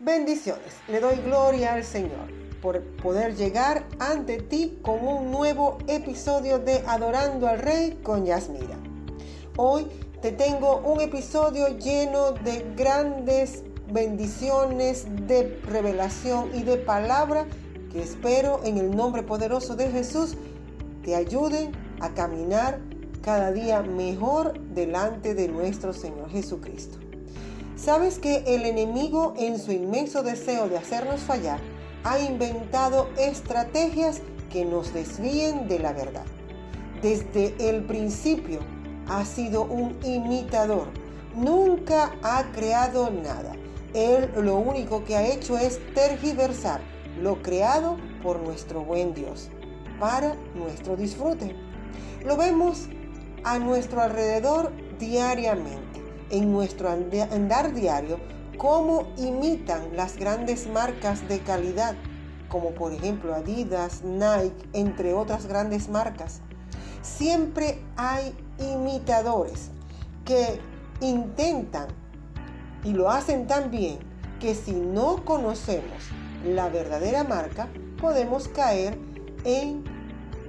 Bendiciones. Le doy gloria al Señor por poder llegar ante ti con un nuevo episodio de Adorando al Rey con Yasmira. Hoy te tengo un episodio lleno de grandes bendiciones, de revelación y de palabra que espero en el nombre poderoso de Jesús te ayuden a caminar cada día mejor delante de nuestro Señor Jesucristo. ¿Sabes que el enemigo en su inmenso deseo de hacernos fallar ha inventado estrategias que nos desvíen de la verdad? Desde el principio ha sido un imitador, nunca ha creado nada. Él lo único que ha hecho es tergiversar lo creado por nuestro buen Dios para nuestro disfrute. Lo vemos a nuestro alrededor diariamente en nuestro andar diario cómo imitan las grandes marcas de calidad, como por ejemplo Adidas, Nike, entre otras grandes marcas. Siempre hay imitadores que intentan y lo hacen tan bien que si no conocemos la verdadera marca, podemos caer en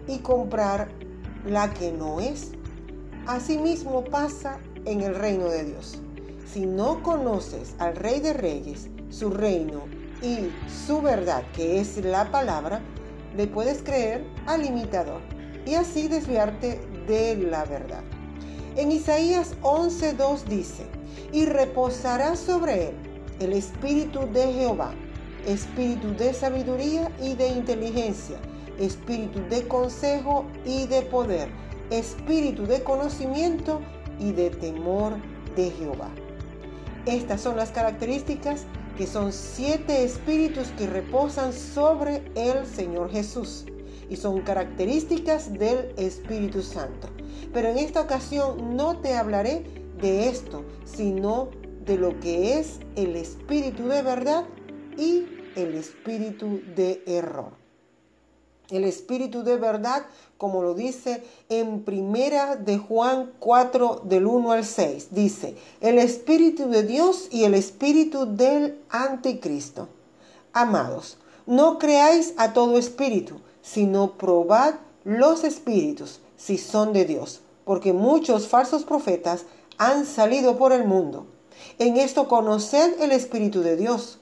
y comprar la que no es. Asimismo pasa en el reino de Dios. Si no conoces al Rey de Reyes, su reino y su verdad, que es la palabra, le puedes creer al imitador y así desviarte de la verdad. En Isaías 11:2 dice, y reposará sobre él el espíritu de Jehová, espíritu de sabiduría y de inteligencia, espíritu de consejo y de poder, espíritu de conocimiento y de temor de Jehová. Estas son las características que son siete espíritus que reposan sobre el Señor Jesús y son características del Espíritu Santo. Pero en esta ocasión no te hablaré de esto, sino de lo que es el espíritu de verdad y el espíritu de error. El espíritu de verdad, como lo dice en primera de Juan 4 del 1 al 6, dice, el espíritu de Dios y el espíritu del anticristo. Amados, no creáis a todo espíritu, sino probad los espíritus si son de Dios, porque muchos falsos profetas han salido por el mundo. En esto conoced el espíritu de Dios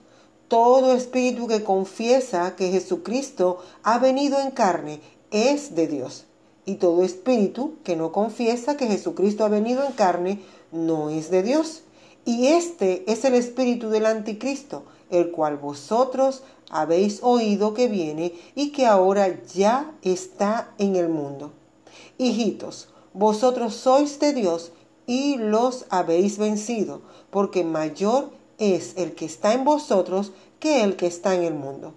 todo espíritu que confiesa que Jesucristo ha venido en carne es de Dios. Y todo espíritu que no confiesa que Jesucristo ha venido en carne no es de Dios. Y este es el espíritu del anticristo, el cual vosotros habéis oído que viene y que ahora ya está en el mundo. Hijitos, vosotros sois de Dios y los habéis vencido, porque mayor es el que está en vosotros que el que está en el mundo.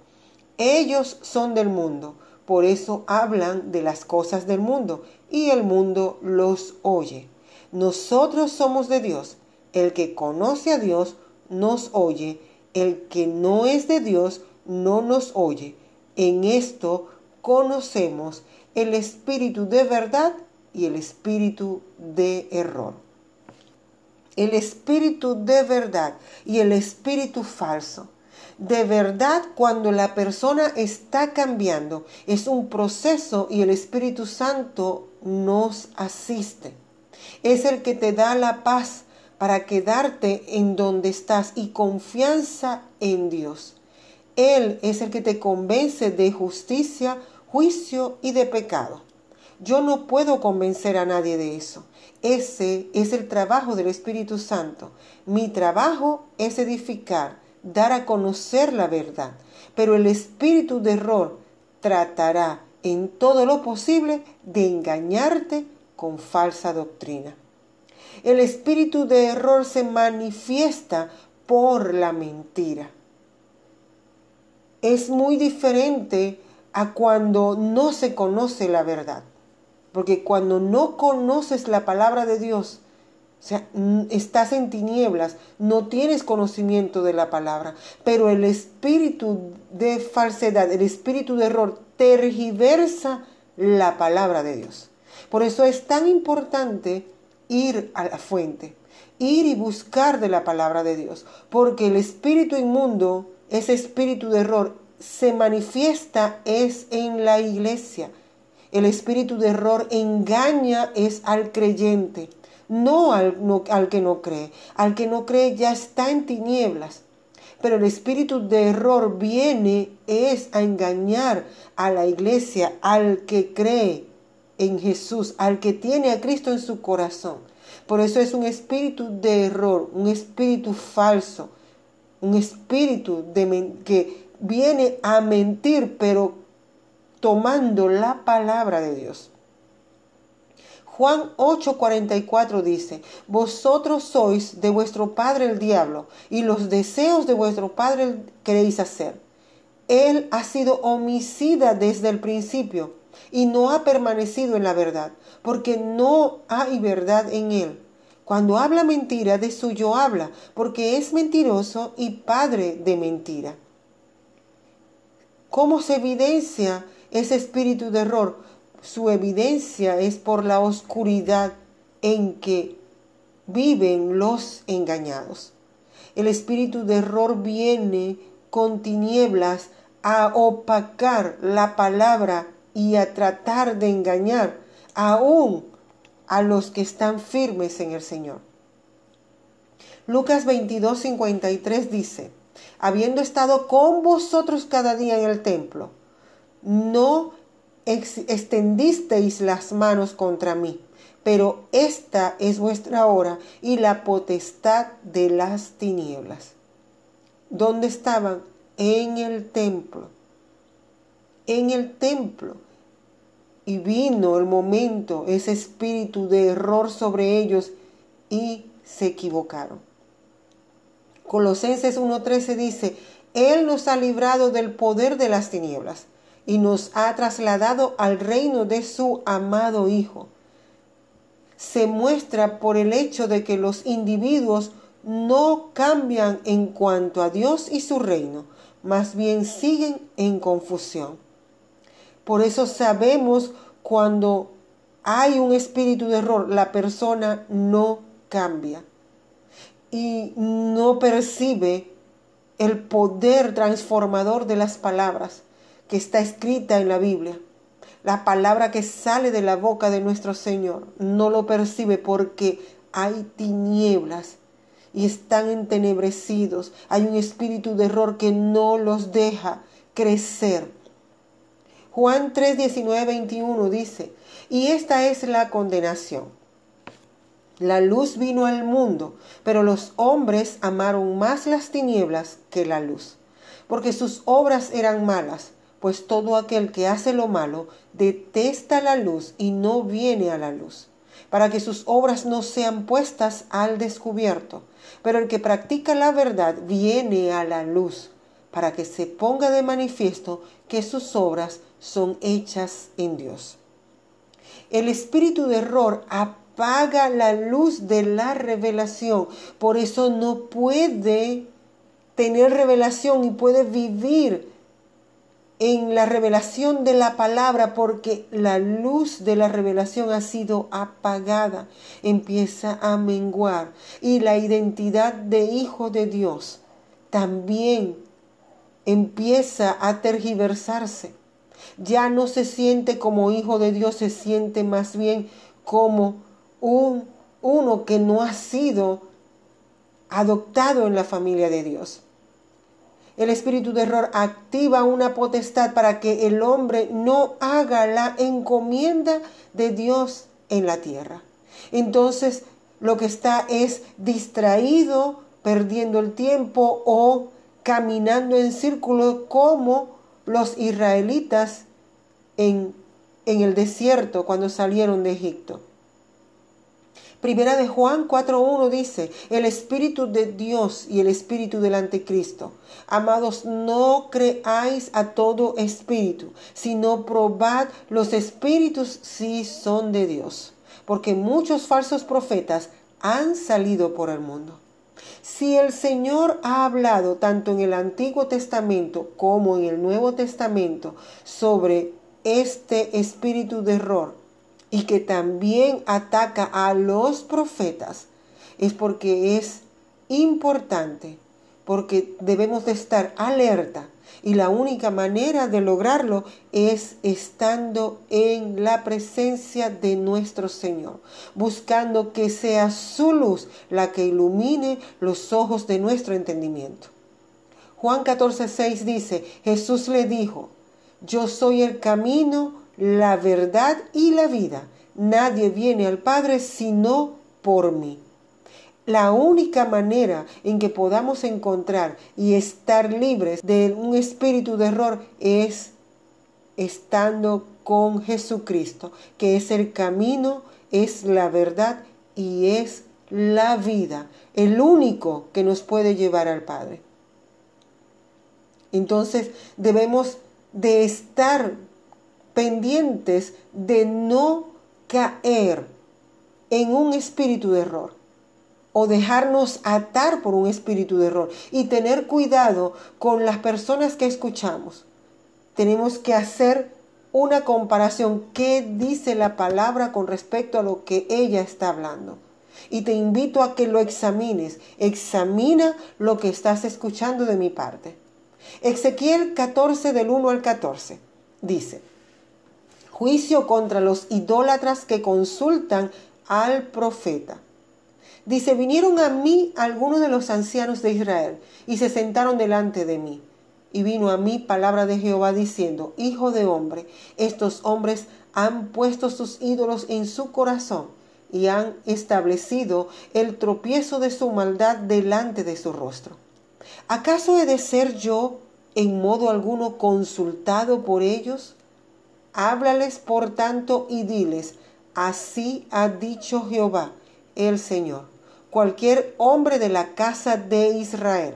Ellos son del mundo, por eso hablan de las cosas del mundo y el mundo los oye. Nosotros somos de Dios. El que conoce a Dios nos oye. El que no es de Dios no nos oye. En esto conocemos el espíritu de verdad y el espíritu de error el espíritu de verdad y el espíritu falso. De verdad, cuando la persona está cambiando, es un proceso y el Espíritu Santo nos asiste. Es el que te da la paz para quedarte en donde estás y confianza en Dios. Él es el que te convence de justicia, juicio y de pecado. Yo no puedo convencer a nadie de eso. Ese es el trabajo del Espíritu Santo. Mi trabajo es edificar, dar a conocer la verdad. Pero el espíritu de error tratará en todo lo posible de engañarte con falsa doctrina. El espíritu de error se manifiesta por la mentira. Es muy diferente a cuando no se conoce la verdad. Porque cuando no conoces la palabra de Dios, o sea, estás en tinieblas, no tienes conocimiento de la palabra, pero el espíritu de falsedad, el espíritu de error, tergiversa la palabra de Dios. Por eso es tan importante ir a la fuente, ir y buscar de la palabra de Dios, porque el espíritu inmundo, ese espíritu de error, se manifiesta es en la iglesia. El espíritu de error engaña es al creyente, no al, al que no cree. Al que no cree ya está en tinieblas. Pero el espíritu de error viene es a engañar a la iglesia, al que cree en Jesús, al que tiene a Cristo en su corazón. Por eso es un espíritu de error, un espíritu falso, un espíritu de, que viene a mentir, pero tomando la palabra de Dios. Juan 8:44 dice, Vosotros sois de vuestro padre el diablo, y los deseos de vuestro padre queréis hacer. Él ha sido homicida desde el principio y no ha permanecido en la verdad, porque no hay verdad en él. Cuando habla mentira, de suyo habla, porque es mentiroso y padre de mentira. ¿Cómo se evidencia ese espíritu de error? su evidencia es por la oscuridad en que viven los engañados. El espíritu de error viene con tinieblas a opacar la palabra y a tratar de engañar aún a los que están firmes en el Señor. Lucas 22, 53 dice, habiendo estado con vosotros cada día en el templo, no extendisteis las manos contra mí, pero esta es vuestra hora y la potestad de las tinieblas. ¿Dónde estaban? En el templo. En el templo. Y vino el momento, ese espíritu de error sobre ellos y se equivocaron. Colosenses 1.13 dice, Él nos ha librado del poder de las tinieblas y nos ha trasladado al reino de su amado Hijo. Se muestra por el hecho de que los individuos no cambian en cuanto a Dios y su reino, más bien siguen en confusión. Por eso sabemos cuando hay un espíritu de error, la persona no cambia y no percibe el poder transformador de las palabras que está escrita en la Biblia. La palabra que sale de la boca de nuestro Señor no lo percibe porque hay tinieblas y están entenebrecidos. Hay un espíritu de error que no los deja crecer. Juan 3, 19, 21 dice, y esta es la condenación. La luz vino al mundo, pero los hombres amaron más las tinieblas que la luz, porque sus obras eran malas pues todo aquel que hace lo malo detesta la luz y no viene a la luz, para que sus obras no sean puestas al descubierto. Pero el que practica la verdad viene a la luz, para que se ponga de manifiesto que sus obras son hechas en Dios. El espíritu de error apaga la luz de la revelación, por eso no puede tener revelación y puede vivir en la revelación de la palabra porque la luz de la revelación ha sido apagada, empieza a menguar y la identidad de hijo de Dios también empieza a tergiversarse. Ya no se siente como hijo de Dios, se siente más bien como un uno que no ha sido adoptado en la familia de Dios. El espíritu de error activa una potestad para que el hombre no haga la encomienda de Dios en la tierra. Entonces, lo que está es distraído, perdiendo el tiempo o caminando en círculo como los israelitas en, en el desierto cuando salieron de Egipto. Primera de Juan 4.1 dice, el Espíritu de Dios y el Espíritu del Anticristo. Amados, no creáis a todo espíritu, sino probad los espíritus si son de Dios, porque muchos falsos profetas han salido por el mundo. Si el Señor ha hablado tanto en el Antiguo Testamento como en el Nuevo Testamento sobre este espíritu de error, y que también ataca a los profetas, es porque es importante, porque debemos de estar alerta y la única manera de lograrlo es estando en la presencia de nuestro Señor, buscando que sea su luz la que ilumine los ojos de nuestro entendimiento. Juan 14:6 dice, Jesús le dijo, yo soy el camino, la verdad y la vida. Nadie viene al Padre sino por mí. La única manera en que podamos encontrar y estar libres de un espíritu de error es estando con Jesucristo, que es el camino, es la verdad y es la vida, el único que nos puede llevar al Padre. Entonces debemos de estar pendientes de no caer en un espíritu de error o dejarnos atar por un espíritu de error y tener cuidado con las personas que escuchamos. Tenemos que hacer una comparación. ¿Qué dice la palabra con respecto a lo que ella está hablando? Y te invito a que lo examines. Examina lo que estás escuchando de mi parte. Ezequiel 14 del 1 al 14 dice, juicio contra los idólatras que consultan al profeta. Dice, vinieron a mí algunos de los ancianos de Israel y se sentaron delante de mí. Y vino a mí palabra de Jehová diciendo, Hijo de hombre, estos hombres han puesto sus ídolos en su corazón y han establecido el tropiezo de su maldad delante de su rostro. ¿Acaso he de ser yo en modo alguno consultado por ellos? Háblales por tanto y diles, así ha dicho Jehová el Señor. Cualquier hombre de la casa de Israel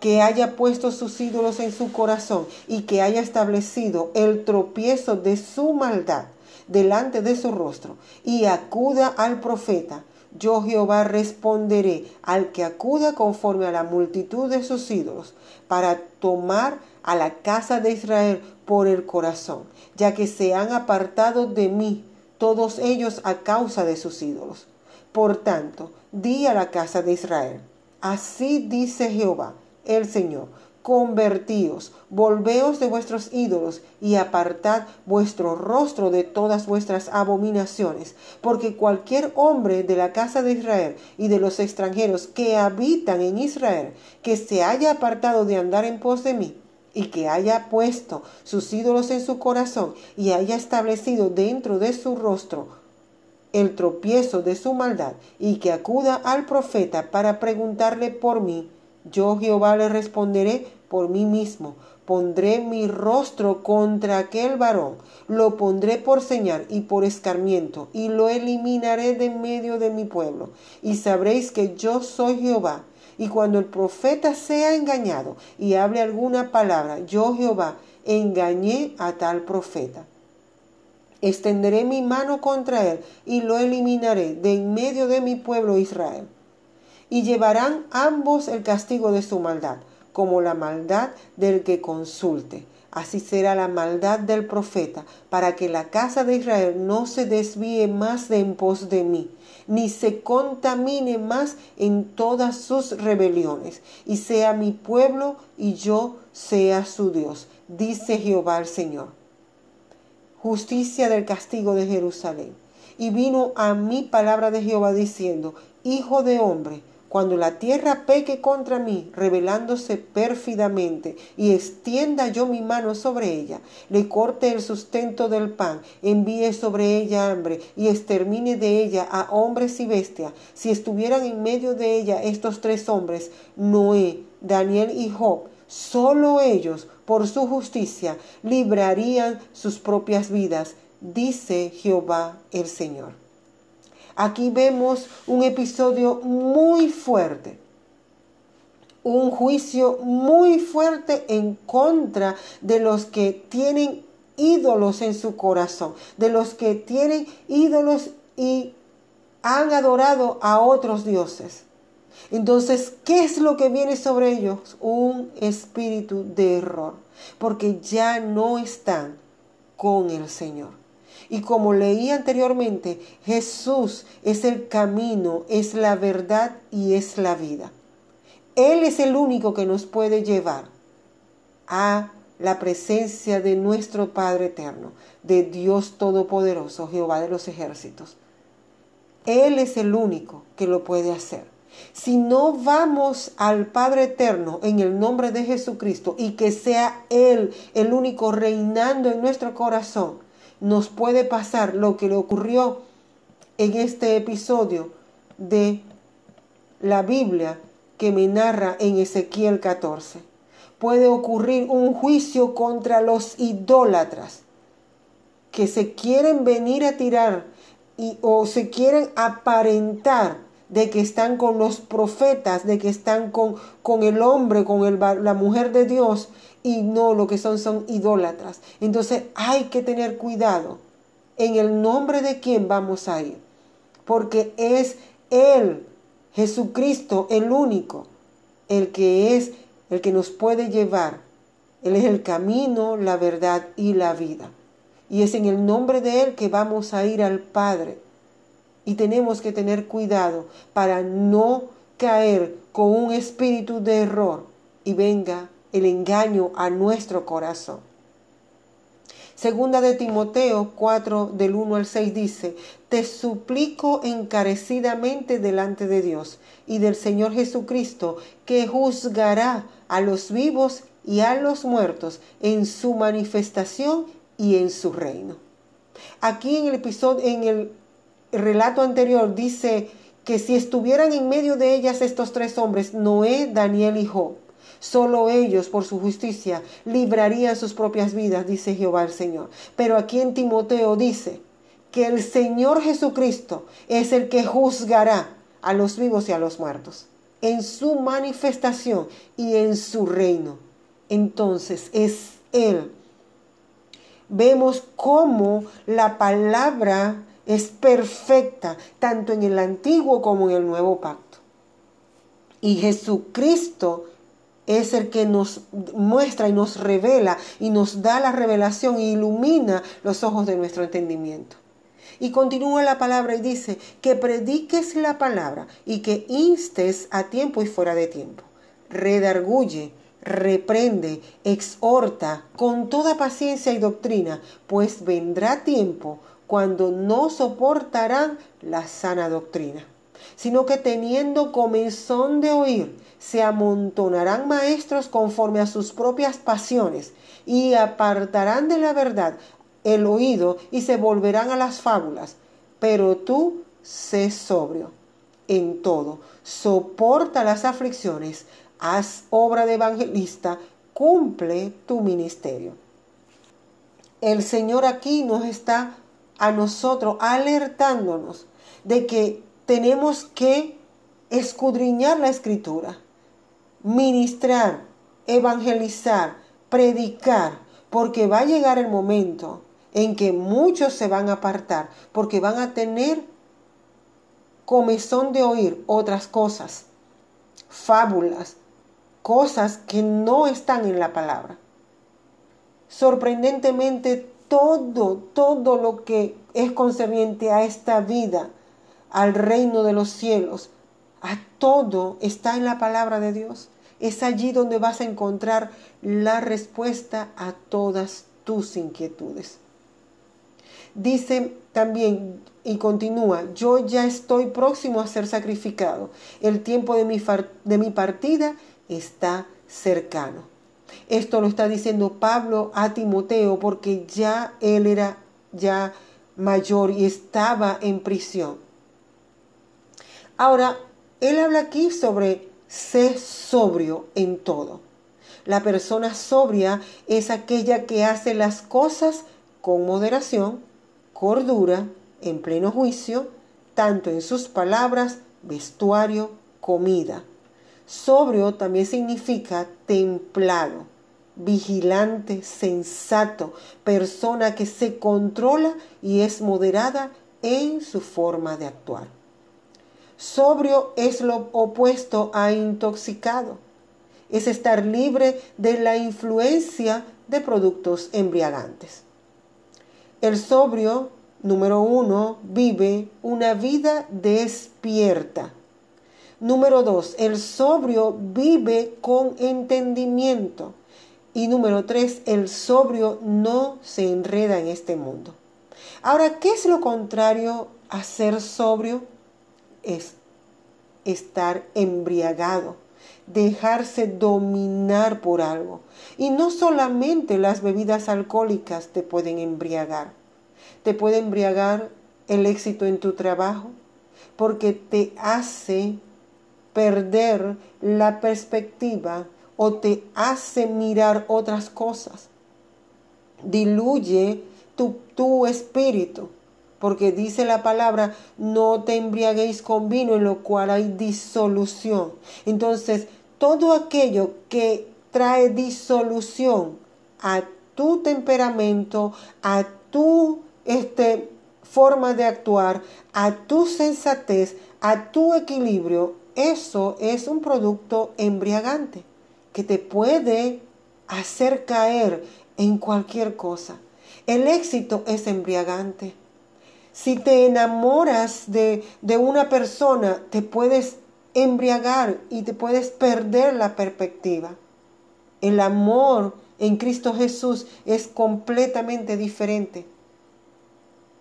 que haya puesto sus ídolos en su corazón y que haya establecido el tropiezo de su maldad delante de su rostro y acuda al profeta, yo Jehová responderé al que acuda conforme a la multitud de sus ídolos, para tomar a la casa de Israel por el corazón, ya que se han apartado de mí todos ellos a causa de sus ídolos. Por tanto, di a la casa de Israel, así dice Jehová, el Señor, convertíos, volveos de vuestros ídolos y apartad vuestro rostro de todas vuestras abominaciones, porque cualquier hombre de la casa de Israel y de los extranjeros que habitan en Israel, que se haya apartado de andar en pos de mí, y que haya puesto sus ídolos en su corazón y haya establecido dentro de su rostro el tropiezo de su maldad, y que acuda al profeta para preguntarle por mí, yo Jehová le responderé por mí mismo. Pondré mi rostro contra aquel varón, lo pondré por señal y por escarmiento, y lo eliminaré de medio de mi pueblo. Y sabréis que yo soy Jehová. Y cuando el profeta sea engañado y hable alguna palabra, yo Jehová engañé a tal profeta. Extenderé mi mano contra él y lo eliminaré de en medio de mi pueblo Israel y llevarán ambos el castigo de su maldad, como la maldad del que consulte. Así será la maldad del profeta, para que la casa de Israel no se desvíe más de en pos de mí, ni se contamine más en todas sus rebeliones, y sea mi pueblo y yo sea su Dios, dice Jehová el Señor. Justicia del castigo de Jerusalén. Y vino a mí palabra de Jehová diciendo, Hijo de hombre, cuando la tierra peque contra mí, rebelándose pérfidamente, y extienda yo mi mano sobre ella, le corte el sustento del pan, envíe sobre ella hambre, y extermine de ella a hombres y bestias, si estuvieran en medio de ella estos tres hombres, Noé, Daniel y Job, solo ellos, por su justicia, librarían sus propias vidas, dice Jehová el Señor. Aquí vemos un episodio muy fuerte, un juicio muy fuerte en contra de los que tienen ídolos en su corazón, de los que tienen ídolos y han adorado a otros dioses. Entonces, ¿qué es lo que viene sobre ellos? Un espíritu de error, porque ya no están con el Señor. Y como leí anteriormente, Jesús es el camino, es la verdad y es la vida. Él es el único que nos puede llevar a la presencia de nuestro Padre eterno, de Dios Todopoderoso, Jehová de los ejércitos. Él es el único que lo puede hacer. Si no vamos al Padre Eterno en el nombre de Jesucristo y que sea Él el único reinando en nuestro corazón, nos puede pasar lo que le ocurrió en este episodio de la Biblia que me narra en Ezequiel 14. Puede ocurrir un juicio contra los idólatras que se quieren venir a tirar y, o se quieren aparentar de que están con los profetas, de que están con, con el hombre, con el, la mujer de Dios, y no lo que son son idólatras. Entonces hay que tener cuidado en el nombre de quién vamos a ir, porque es Él, Jesucristo, el único, el que es, el que nos puede llevar. Él es el camino, la verdad y la vida. Y es en el nombre de Él que vamos a ir al Padre. Y tenemos que tener cuidado para no caer con un espíritu de error y venga el engaño a nuestro corazón. Segunda de Timoteo 4 del 1 al 6 dice, Te suplico encarecidamente delante de Dios y del Señor Jesucristo, que juzgará a los vivos y a los muertos en su manifestación y en su reino. Aquí en el episodio, en el relato anterior dice que si estuvieran en medio de ellas estos tres hombres, Noé, Daniel y Job, solo ellos por su justicia librarían sus propias vidas, dice Jehová el Señor. Pero aquí en Timoteo dice que el Señor Jesucristo es el que juzgará a los vivos y a los muertos en su manifestación y en su reino. Entonces es Él. Vemos cómo la palabra es perfecta, tanto en el antiguo como en el nuevo pacto. Y Jesucristo es el que nos muestra y nos revela y nos da la revelación e ilumina los ojos de nuestro entendimiento. Y continúa la palabra y dice que prediques la palabra y que instes a tiempo y fuera de tiempo. Redarguye, reprende, exhorta con toda paciencia y doctrina, pues vendrá tiempo cuando no soportarán la sana doctrina, sino que teniendo comenzón de oír, se amontonarán maestros conforme a sus propias pasiones y apartarán de la verdad el oído y se volverán a las fábulas. Pero tú sé sobrio en todo, soporta las aflicciones, haz obra de evangelista, cumple tu ministerio. El Señor aquí nos está a nosotros alertándonos de que tenemos que escudriñar la escritura, ministrar, evangelizar, predicar, porque va a llegar el momento en que muchos se van a apartar, porque van a tener comezón de oír otras cosas, fábulas, cosas que no están en la palabra. Sorprendentemente, todo, todo lo que es concerniente a esta vida, al reino de los cielos, a todo está en la palabra de Dios. Es allí donde vas a encontrar la respuesta a todas tus inquietudes. Dice también y continúa, yo ya estoy próximo a ser sacrificado. El tiempo de mi, de mi partida está cercano. Esto lo está diciendo Pablo a Timoteo porque ya él era ya mayor y estaba en prisión. Ahora, él habla aquí sobre ser sobrio en todo. La persona sobria es aquella que hace las cosas con moderación, cordura, en pleno juicio, tanto en sus palabras, vestuario, comida. Sobrio también significa templado, vigilante, sensato, persona que se controla y es moderada en su forma de actuar. Sobrio es lo opuesto a intoxicado. Es estar libre de la influencia de productos embriagantes. El sobrio, número uno, vive una vida despierta. Número dos, el sobrio vive con entendimiento. Y número tres, el sobrio no se enreda en este mundo. Ahora, ¿qué es lo contrario a ser sobrio? Es estar embriagado, dejarse dominar por algo. Y no solamente las bebidas alcohólicas te pueden embriagar, te puede embriagar el éxito en tu trabajo, porque te hace perder la perspectiva o te hace mirar otras cosas. Diluye tu, tu espíritu porque dice la palabra, no te embriaguéis con vino, en lo cual hay disolución. Entonces, todo aquello que trae disolución a tu temperamento, a tu este, forma de actuar, a tu sensatez, a tu equilibrio, eso es un producto embriagante que te puede hacer caer en cualquier cosa. El éxito es embriagante. Si te enamoras de, una persona, te puedes embriagar y te puedes perder la perspectiva. El amor en Cristo Jesús es completamente diferente.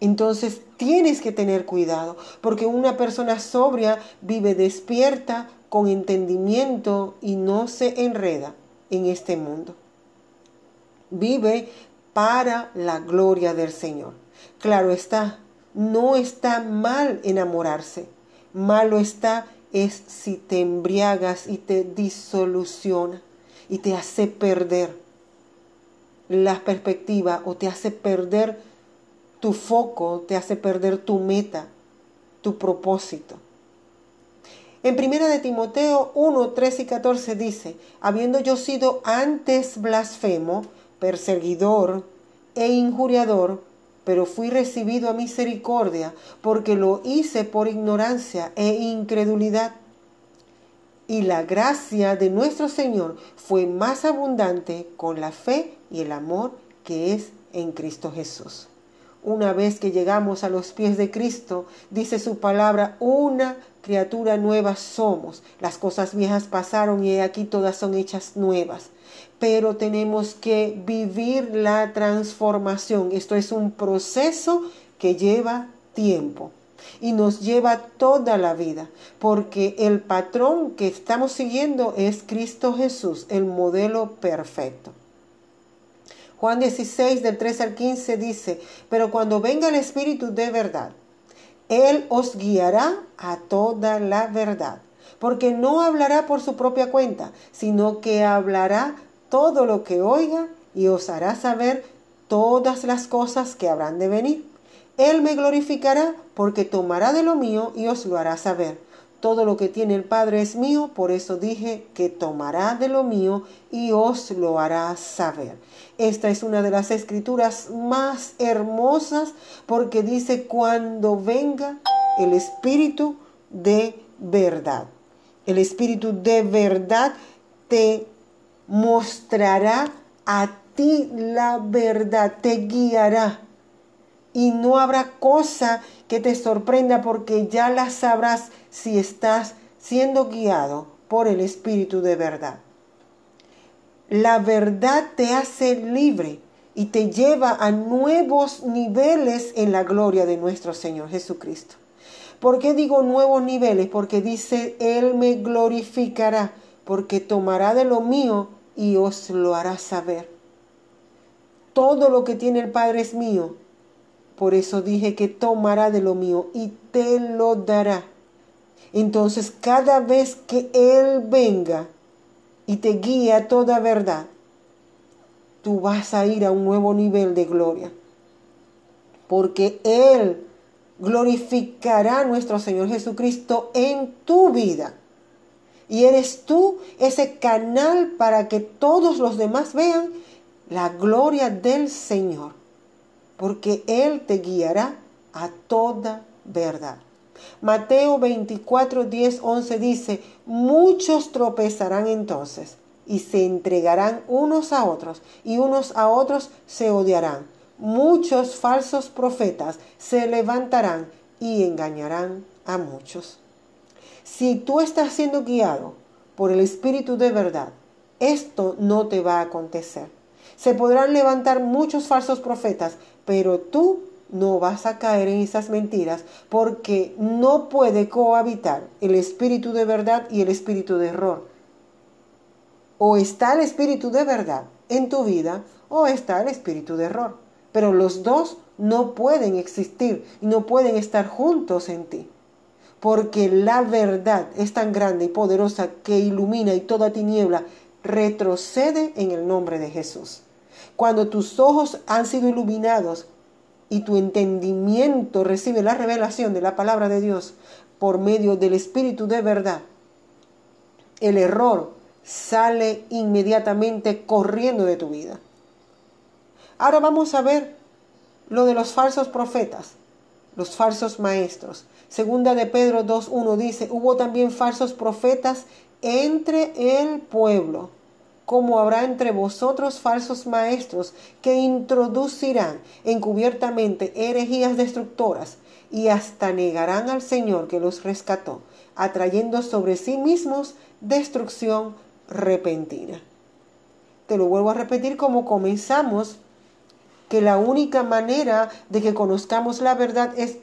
Entonces tienes que tener cuidado, porque una persona sobria vive despierta, con entendimiento y no se enreda en este mundo. Vive para la gloria del Señor. Claro está, no está mal enamorarse. Malo está es si te embriagas y te disoluciona y te hace perder la perspectiva o te hace perder tu foco, te hace perder tu meta, tu propósito. En primera de Timoteo 1, 13 y 14 dice, habiendo yo sido antes blasfemo, perseguidor e injuriador, pero fui recibido a misericordia porque lo hice por ignorancia e incredulidad. Y la gracia de nuestro Señor fue más abundante con la fe y el amor que es en Cristo Jesús. Una vez que llegamos a los pies de Cristo, dice su palabra, una criatura nueva somos. Las cosas viejas pasaron y aquí todas son hechas nuevas pero tenemos que vivir la transformación. Esto es un proceso que lleva tiempo y nos lleva toda la vida, porque el patrón que estamos siguiendo es Cristo Jesús, el modelo perfecto. Juan 16 del 3 al 15 dice, pero cuando venga el Espíritu de verdad, Él os guiará a toda la verdad, porque no hablará por su propia cuenta, sino que hablará todo lo que oiga y os hará saber todas las cosas que habrán de venir. Él me glorificará porque tomará de lo mío y os lo hará saber. Todo lo que tiene el Padre es mío, por eso dije que tomará de lo mío y os lo hará saber. Esta es una de las escrituras más hermosas porque dice cuando venga el Espíritu de verdad. El Espíritu de verdad te mostrará a ti la verdad, te guiará. Y no habrá cosa que te sorprenda porque ya la sabrás si estás siendo guiado por el Espíritu de verdad. La verdad te hace libre y te lleva a nuevos niveles en la gloria de nuestro Señor Jesucristo. ¿Por qué digo nuevos niveles? Porque dice, Él me glorificará porque tomará de lo mío y os lo hará saber. Todo lo que tiene el Padre es mío. Por eso dije que tomará de lo mío y te lo dará. Entonces cada vez que Él venga y te guíe a toda verdad, tú vas a ir a un nuevo nivel de gloria. Porque Él glorificará a nuestro Señor Jesucristo en tu vida. Y eres tú ese canal para que todos los demás vean la gloria del Señor. Porque Él te guiará a toda verdad. Mateo 24, 10, 11 dice, muchos tropezarán entonces y se entregarán unos a otros y unos a otros se odiarán. muchos falsos profetas se levantarán y engañarán a muchos. Si tú estás siendo guiado por el Espíritu de verdad, esto no te va a acontecer. Se podrán levantar muchos falsos profetas, pero tú no vas a caer en esas mentiras porque no puede cohabitar el espíritu de verdad y el espíritu de error. O está el espíritu de verdad en tu vida o está el espíritu de error. Pero los dos no pueden existir y no pueden estar juntos en ti. Porque la verdad es tan grande y poderosa que ilumina y toda tiniebla retrocede en el nombre de Jesús. Cuando tus ojos han sido iluminados y tu entendimiento recibe la revelación de la palabra de Dios por medio del Espíritu de verdad, el error sale inmediatamente corriendo de tu vida. Ahora vamos a ver lo de los falsos profetas, los falsos maestros. Segunda de Pedro 2.1 dice, hubo también falsos profetas entre el pueblo como habrá entre vosotros falsos maestros que introducirán encubiertamente herejías destructoras y hasta negarán al Señor que los rescató, atrayendo sobre sí mismos destrucción repentina. Te lo vuelvo a repetir como comenzamos, que la única manera de que conozcamos la verdad es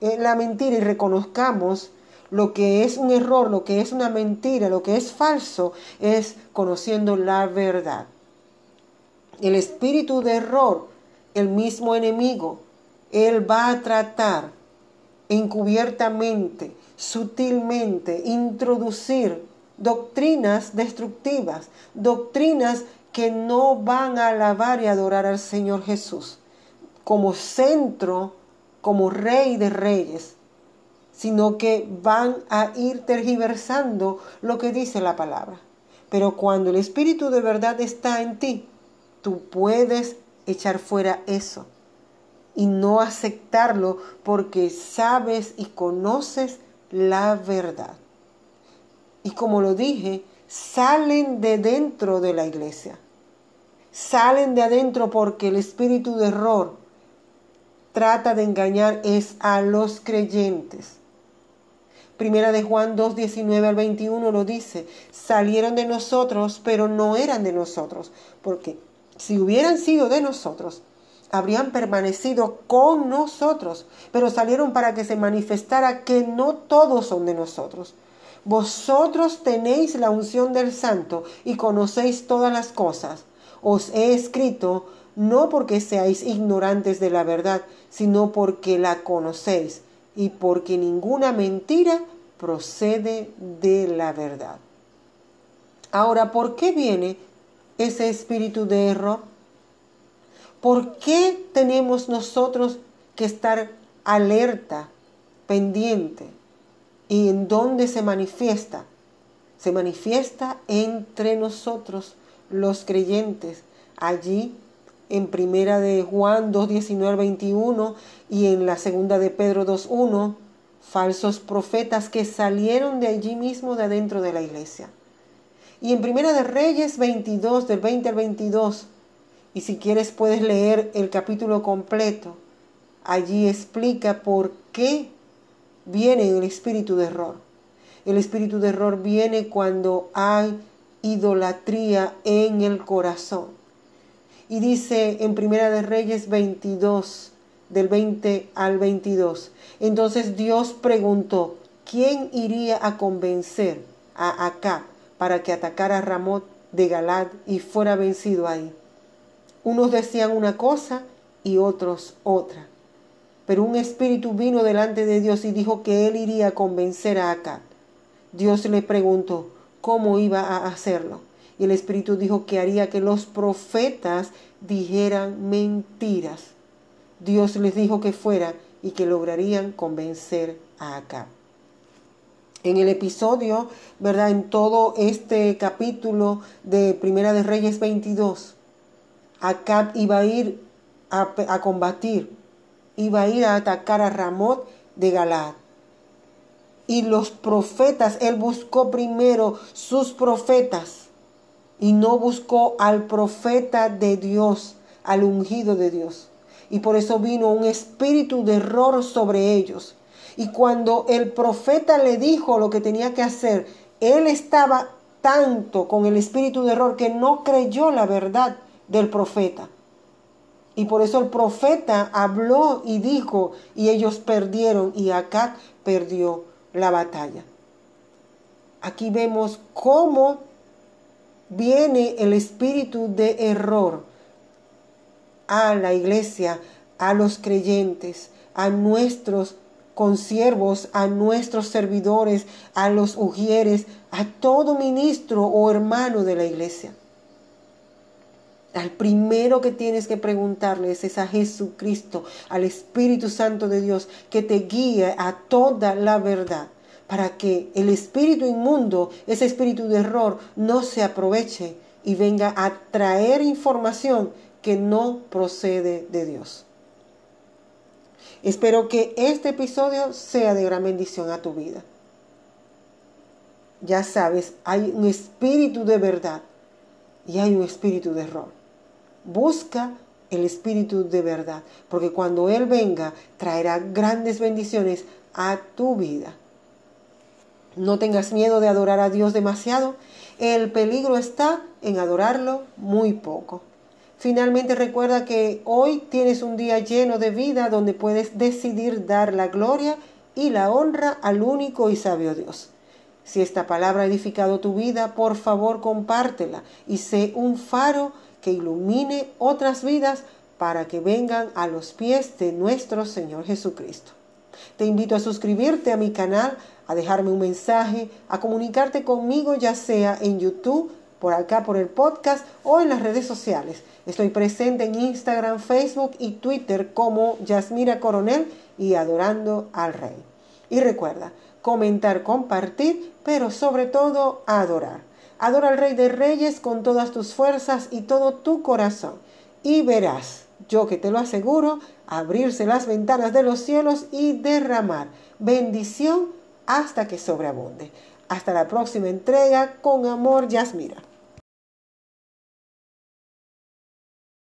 la mentira y reconozcamos lo que es un error, lo que es una mentira, lo que es falso, es conociendo la verdad. El espíritu de error, el mismo enemigo, él va a tratar encubiertamente, sutilmente, introducir doctrinas destructivas, doctrinas que no van a alabar y adorar al Señor Jesús como centro, como rey de reyes, sino que van a ir tergiversando lo que dice la palabra. Pero cuando el Espíritu de verdad está en ti, tú puedes echar fuera eso y no aceptarlo porque sabes y conoces la verdad. Y como lo dije, salen de dentro de la iglesia. Salen de adentro porque el espíritu de error trata de engañar es a los creyentes. Primera de Juan 2, 19 al 21 lo dice, salieron de nosotros, pero no eran de nosotros, porque si hubieran sido de nosotros, habrían permanecido con nosotros, pero salieron para que se manifestara que no todos son de nosotros. Vosotros tenéis la unción del santo y conocéis todas las cosas. Os he escrito no porque seáis ignorantes de la verdad, sino porque la conocéis y porque ninguna mentira procede de la verdad. Ahora, ¿por qué viene ese espíritu de error? ¿Por qué tenemos nosotros que estar alerta, pendiente? ¿Y en dónde se manifiesta? Se manifiesta entre nosotros, los creyentes, allí en primera de Juan 2, 19 21 y en la segunda de Pedro 2, 1, falsos profetas que salieron de allí mismo de adentro de la iglesia. Y en primera de Reyes 22, del 20 al 22, y si quieres puedes leer el capítulo completo, allí explica por qué viene el espíritu de error. El espíritu de error viene cuando hay idolatría en el corazón y dice en Primera de Reyes 22, del 20 al 22. Entonces Dios preguntó, ¿quién iría a convencer a Acá para que atacara a Ramot de Galad y fuera vencido ahí? Unos decían una cosa y otros otra. Pero un espíritu vino delante de Dios y dijo que él iría a convencer a Acá. Dios le preguntó cómo iba a hacerlo. Y el Espíritu dijo que haría que los profetas dijeran mentiras. Dios les dijo que fuera y que lograrían convencer a Acab. En el episodio, ¿verdad? En todo este capítulo de Primera de Reyes 22, Acab iba a ir a, combatir, iba a ir a atacar a Ramot de Galad. Y los profetas, él buscó primero sus profetas y no buscó al profeta de Dios, al ungido de Dios. y por eso vino un espíritu de error sobre ellos. Y cuando el profeta le dijo lo que tenía que hacer, él estaba tanto con el espíritu de error que no creyó la verdad del profeta. Y por eso el profeta habló y dijo, y ellos perdieron, y acá perdió la batalla. Aquí vemos cómo viene el espíritu de error a la iglesia, a los creyentes, a nuestros consiervos, a nuestros servidores, a los ujieres, a todo ministro o hermano de la iglesia. Al primero que tienes que preguntarles es a Jesucristo, al Espíritu Santo de Dios, que te guíe a toda la verdad, para que el espíritu inmundo, ese espíritu de error, no se aproveche y venga a traer información que no procede de Dios. Espero que este episodio sea de gran bendición a tu vida. Ya sabes, hay un espíritu de verdad y hay un espíritu de error. Busca el espíritu de verdad, porque cuando Él venga traerá grandes bendiciones a tu vida. No tengas miedo de adorar a Dios demasiado. El peligro está en adorarlo muy poco. Finalmente recuerda que hoy tienes un día lleno de vida donde puedes decidir dar la gloria y la honra al único y sabio Dios. Si esta palabra ha edificado tu vida, por favor compártela y sé un faro que ilumine otras vidas para que vengan a los pies de nuestro Señor Jesucristo. Te invito a suscribirte a mi canal, a dejarme un mensaje, a comunicarte conmigo ya sea en YouTube, por acá por el podcast o en las redes sociales. Estoy presente en Instagram, Facebook y Twitter como Yasmira Coronel y Adorando al Rey. Y recuerda, comentar, compartir, pero sobre todo adorar. Adora al Rey de Reyes con todas tus fuerzas y todo tu corazón. Y verás, yo que te lo aseguro, abrirse las ventanas de los cielos y derramar bendición hasta que sobreabunde. Hasta la próxima entrega, con amor, Yasmira.